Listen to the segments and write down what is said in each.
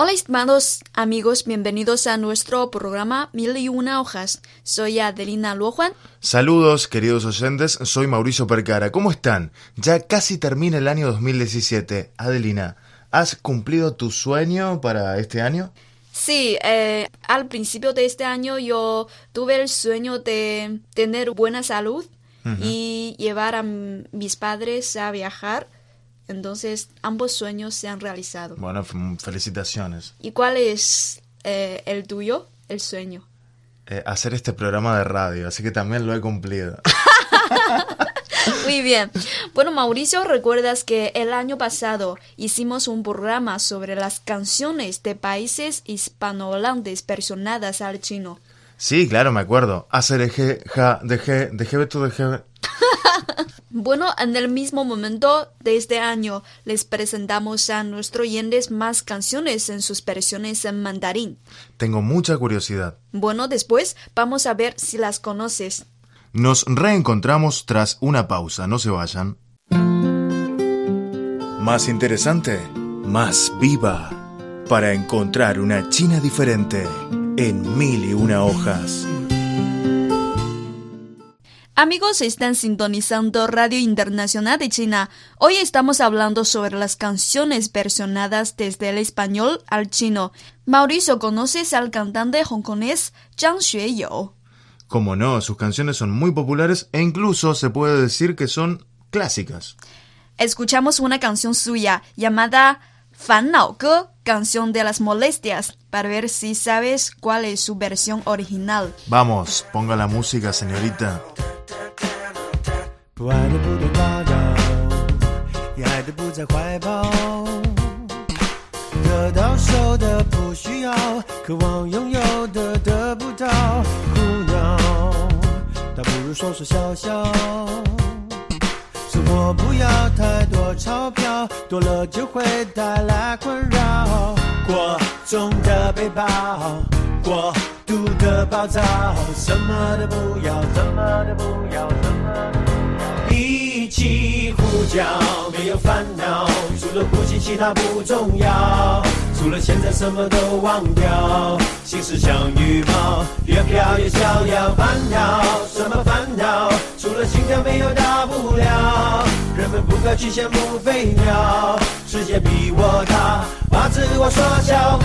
Hola estimados amigos, bienvenidos a nuestro programa Mil y una hojas. Soy Adelina Luojuan. Saludos queridos oyentes, soy Mauricio Percara. ¿Cómo están? Ya casi termina el año 2017. Adelina, ¿has cumplido tu sueño para este año? Sí, eh, al principio de este año yo tuve el sueño de tener buena salud y llevar a mis padres a viajar entonces, ambos sueños se han realizado. Bueno, felicitaciones. ¿Y cuál es eh, el tuyo, el sueño? Eh, hacer este programa de radio, así que también lo he cumplido. Muy bien. Bueno, Mauricio, ¿recuerdas que el año pasado hicimos un programa sobre las canciones de países hispanohablantes versionadas al chino? Sí, claro, me acuerdo. Hacer eje, ja, deje, deje, de deje. Bueno, en el mismo momento de este año les presentamos a nuestros oyentes más canciones en sus versiones en mandarín. Tengo mucha curiosidad. Bueno, después vamos a ver si las conoces. Nos reencontramos tras una pausa, no se vayan. Más interesante, más viva, para encontrar una China diferente en mil y una hojas. Amigos, están sintonizando Radio Internacional de China. Hoy estamos hablando sobre las canciones versionadas desde el español al chino. Mauricio, ¿conoces al cantante hongkonés Zhang Xueyou? Como no, sus canciones son muy populares e incluso se puede decir que son clásicas. Escuchamos una canción suya llamada Fan Nao Ge, canción de las molestias, para ver si sabes cuál es su versión original. Vamos, ponga la música, señorita. 不爱的不多打扰，也爱的不在怀抱。得到手的不需要，渴望拥有的得不到，苦恼，倒不如说说笑笑。生活不要太多钞票，多了就会带来困扰。过重的背包，过度的暴躁，什么都不要，什么都不要，什么都不要。一起呼叫，没有烦恼，除了呼吸其他不重要，除了现在什么都忘掉，心事像羽毛，越飘越逍遥。烦恼什么烦恼？除了心跳没有大不了。人们不该去羡慕飞鸟，世界比我大，把自我缩小，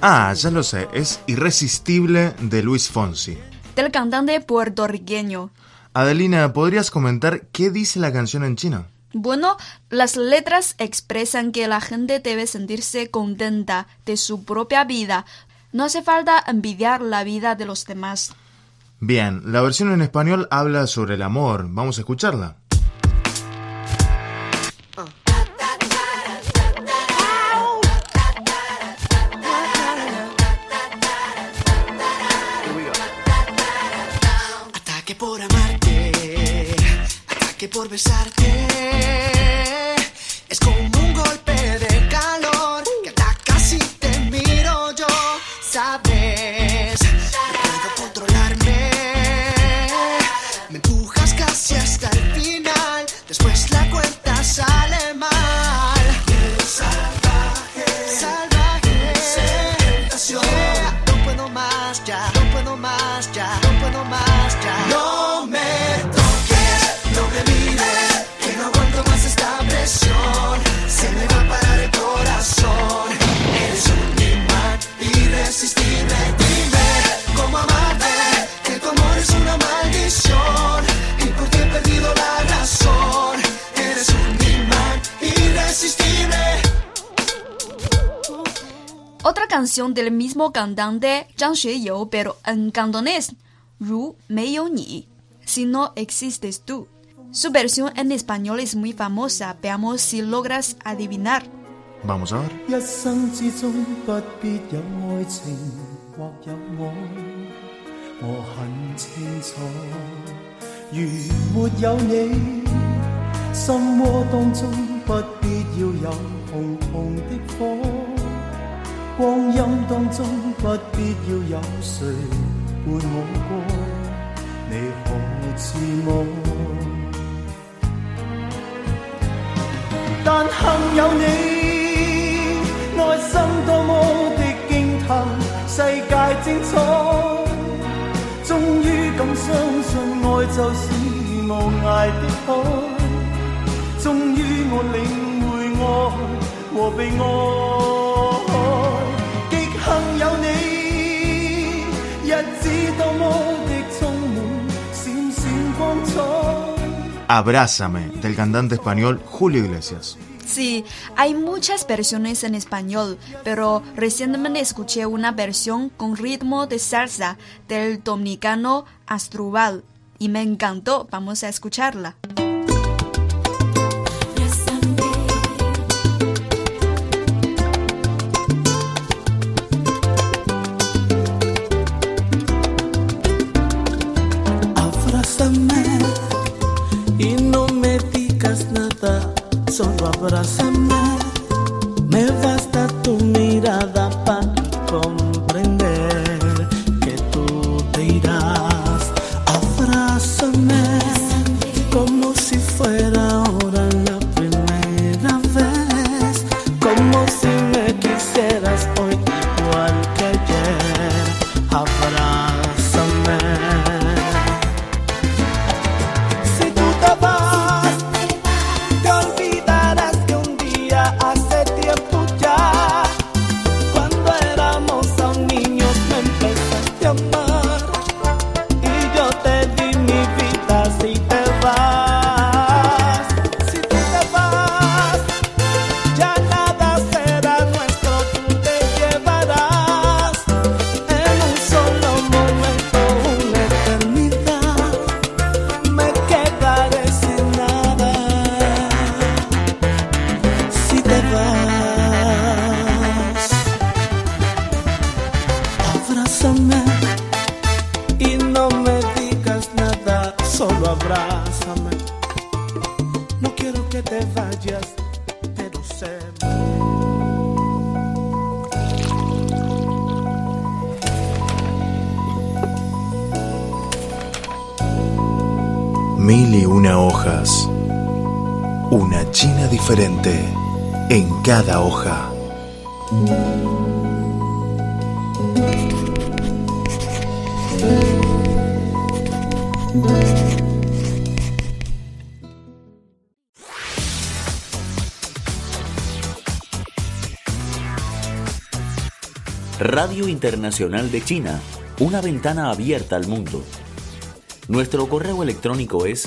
Ah, ya lo sé, es Irresistible de Luis Fonsi. Del cantante puertorriqueño. Adelina, ¿podrías comentar qué dice la canción en chino? Bueno, las letras expresan que la gente debe sentirse contenta de su propia vida. No hace falta envidiar la vida de los demás. Bien, la versión en español habla sobre el amor. Vamos a escucharla. Por besarte. Es como un golpe canción del mismo cantante Zhang Xueyou, pero en cantonés. Ru ni, si no existes tú. Su versión en español es muy famosa. Veamos si logras adivinar. Vamos a ver. 一生之中不必有爱情或有我，我很清楚。如没有你，心窝当中不必要有红红的火， 光阴當中不必要有誰伴我過，你可知我？但幸有你。內心多麼的驚嘆，世界精彩，終於敢相信愛就是無涯的海，終於我領會愛和被愛，Abrázame, del cantante español Julio Iglesias. Sí, hay muchas versiones en español, pero recientemente escuché una versión con ritmo de salsa del dominicano Astrubal y me encantó. Vamos a escucharla. Una China diferente en cada hoja. Radio Internacional de China, una ventana abierta al mundo. Nuestro correo electrónico es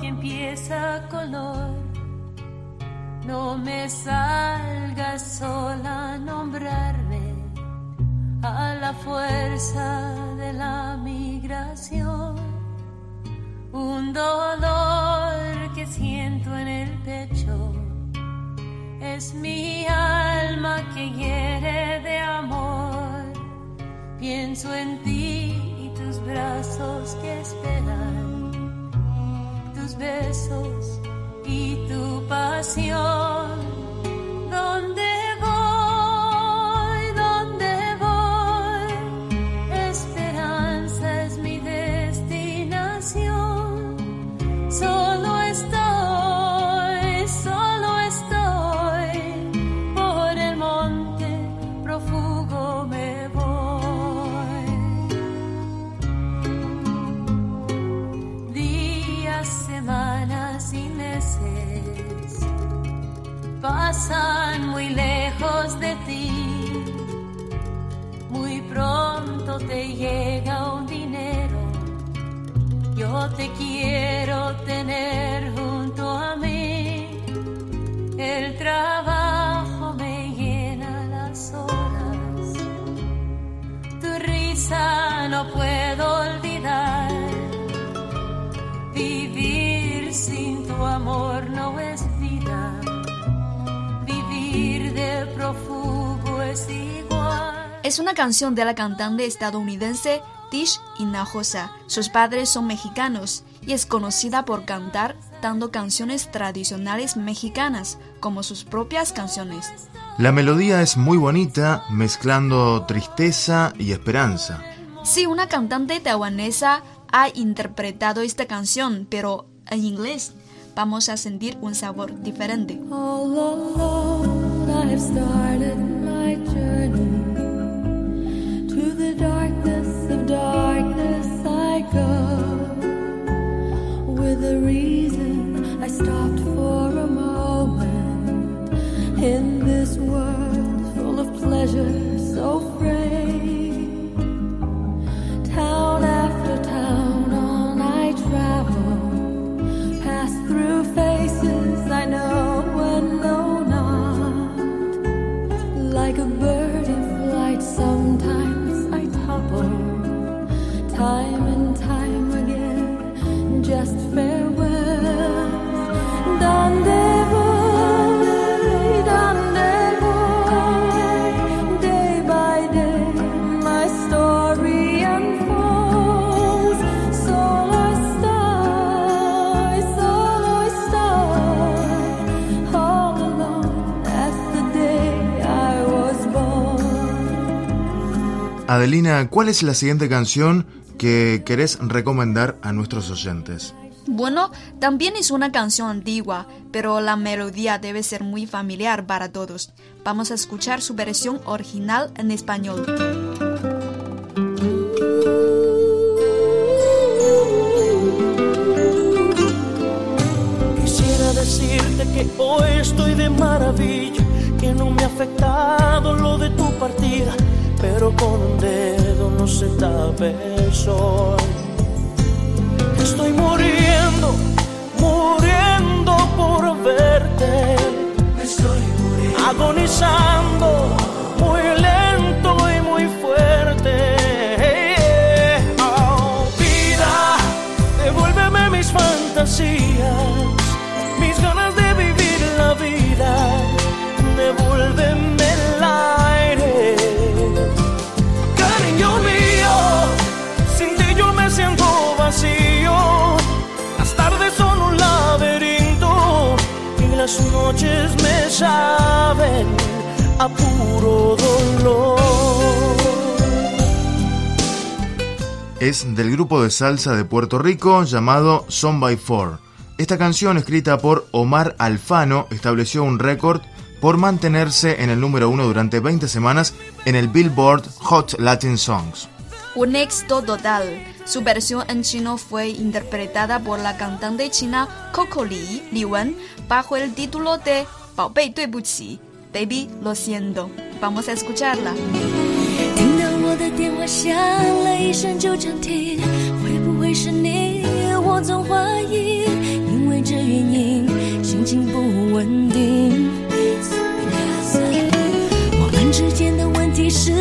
Que empieza color. No me salgas sola a nombrarme a la fuerza de la migración. Un dolor que siento en el pecho es mi alma que hiere de amor. Pienso en ti y tus brazos que esperan, tus besos y tu pasión. Pronto te llega un dinero. Yo te quiero tener junto a mí. El trabajo me llena las horas. Tu risa no puedo olvidar. Vivir sin tu amor Es una canción de la cantante estadounidense Tish Hinojosa. Sus padres son mexicanos y es conocida por cantar tanto canciones tradicionales mexicanas como sus propias canciones. La melodía es muy bonita, mezclando tristeza y esperanza. Sí, una cantante taiwanesa ha interpretado esta canción, pero en inglés. Vamos a sentir un sabor diferente. All alone, With a reason, I stopped for a moment. In Adelina, ¿cuál es la siguiente canción que querés recomendar a nuestros oyentes? Bueno, también es una canción antigua, pero la melodía debe ser muy familiar para todos. Vamos a escuchar su versión original en español. Quisiera decirte que hoy estoy de maravilla, que no me ha afectado lo de tu partida, pero con un dedo no se tapa el sol. Estoy muriendo, muriendo por verte. Estoy muriendo. Agonizando, muy lento saben a puro dolor. Es del grupo de salsa de Puerto Rico llamado Son by Four. Esta canción, escrita por Omar Alfano, estableció un récord por mantenerse en el número uno durante 20 semanas en el Billboard Hot Latin Songs. Un éxito total. Su versión en chino fue interpretada por la cantante china Coco Lee, Li Wen, bajo el título de 宝贝对不起 Baby, lo siento. Vamos a escucharla. 听到我的电话响了一声就暂停，会不会是你？我总怀疑，因为这原因心情不稳定。我们之间的问题是，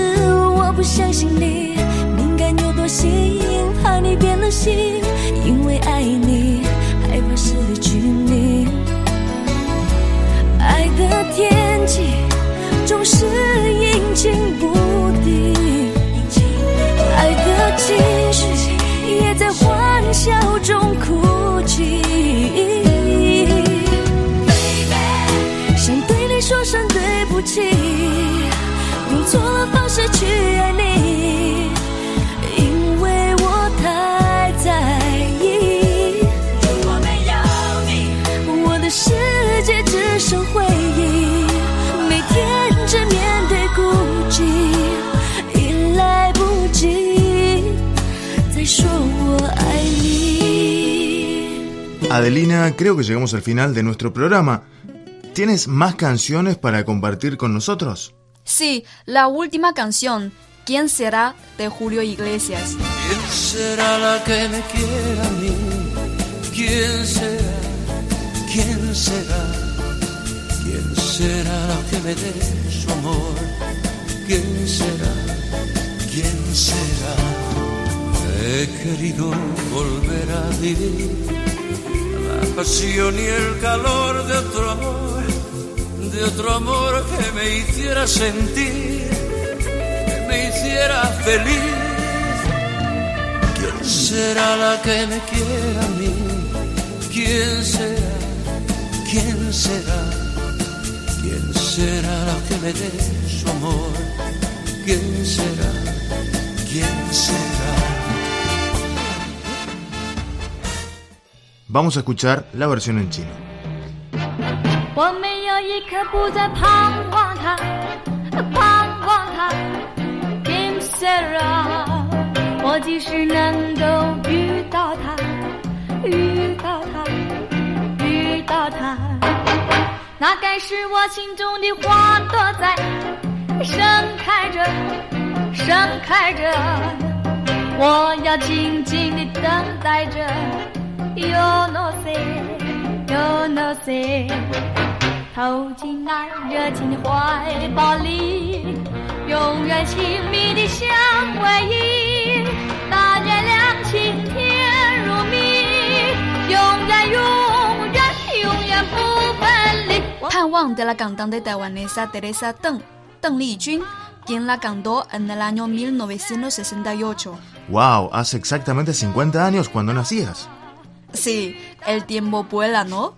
我不相信你敏感又多心，怕你变了心，去爱你，因为我太在意。如果没有你，我的世界只剩回忆，每天只面对孤寂，已来不及再说我爱你。 Adelina, creo que llegamos al final de nuestro programa. ¿Tienes más canciones para compartir con nosotros? Sí, la última canción, ¿Quién será? de Julio Iglesias. ¿Quién será la que me quiera a mí? ¿Quién será? ¿Quién será? ¿Quién será la que me dé su amor? ¿Quién será? ¿Quién será? He querido volver a vivir la pasión y el calor de otro amor, de otro amor que me hiciera sentir, que me hiciera feliz. ¿Quién será la que me quiera a mí? ¿Quién será? ¿Quién será? ¿Quién será la que me dé su amor? ¿Quién será? ¿Quién será? Vamos a escuchar la versión en chino. 我没有一刻不再盼望他，盼望他。Kim Sarah，我即使能够遇到他，遇到他，遇到他，那该是我心中的花朵在盛开着，盛开着。我要静静地等待着。Yo no sé, yo no sé，投进那热情的怀抱里，永远亲密的相偎依，那月亮晴天如蜜，永远永远永远不分离。盼望 de la cantante taiwanesa Teresa Deng, Deng Lijun, quien la cantó en el año 1968. ¡Wow! Hace exactamente 50 años cuando nacías. Sí, el tiempo vuela, ¿no?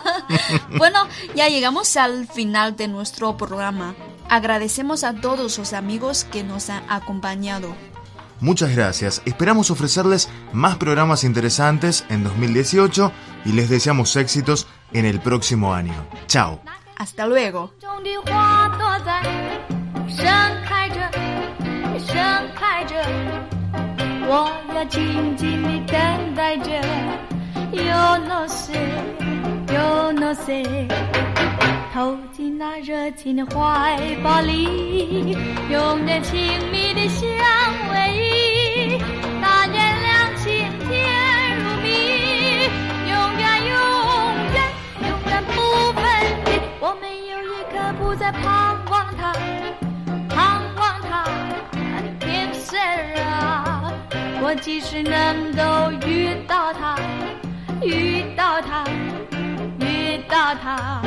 bueno, ya llegamos al final de nuestro programa. Agradecemos a todos los amigos que nos han acompañado. Muchas gracias. Esperamos ofrecerles más programas interesantes en 2018 y les deseamos éxitos en el próximo año. Chao. Hasta luego. 我要静静地等待着。Yo no sé, yo no sé，投进那热情的怀抱里，永远亲密的香味我即使能够遇到他，遇到他，遇到他。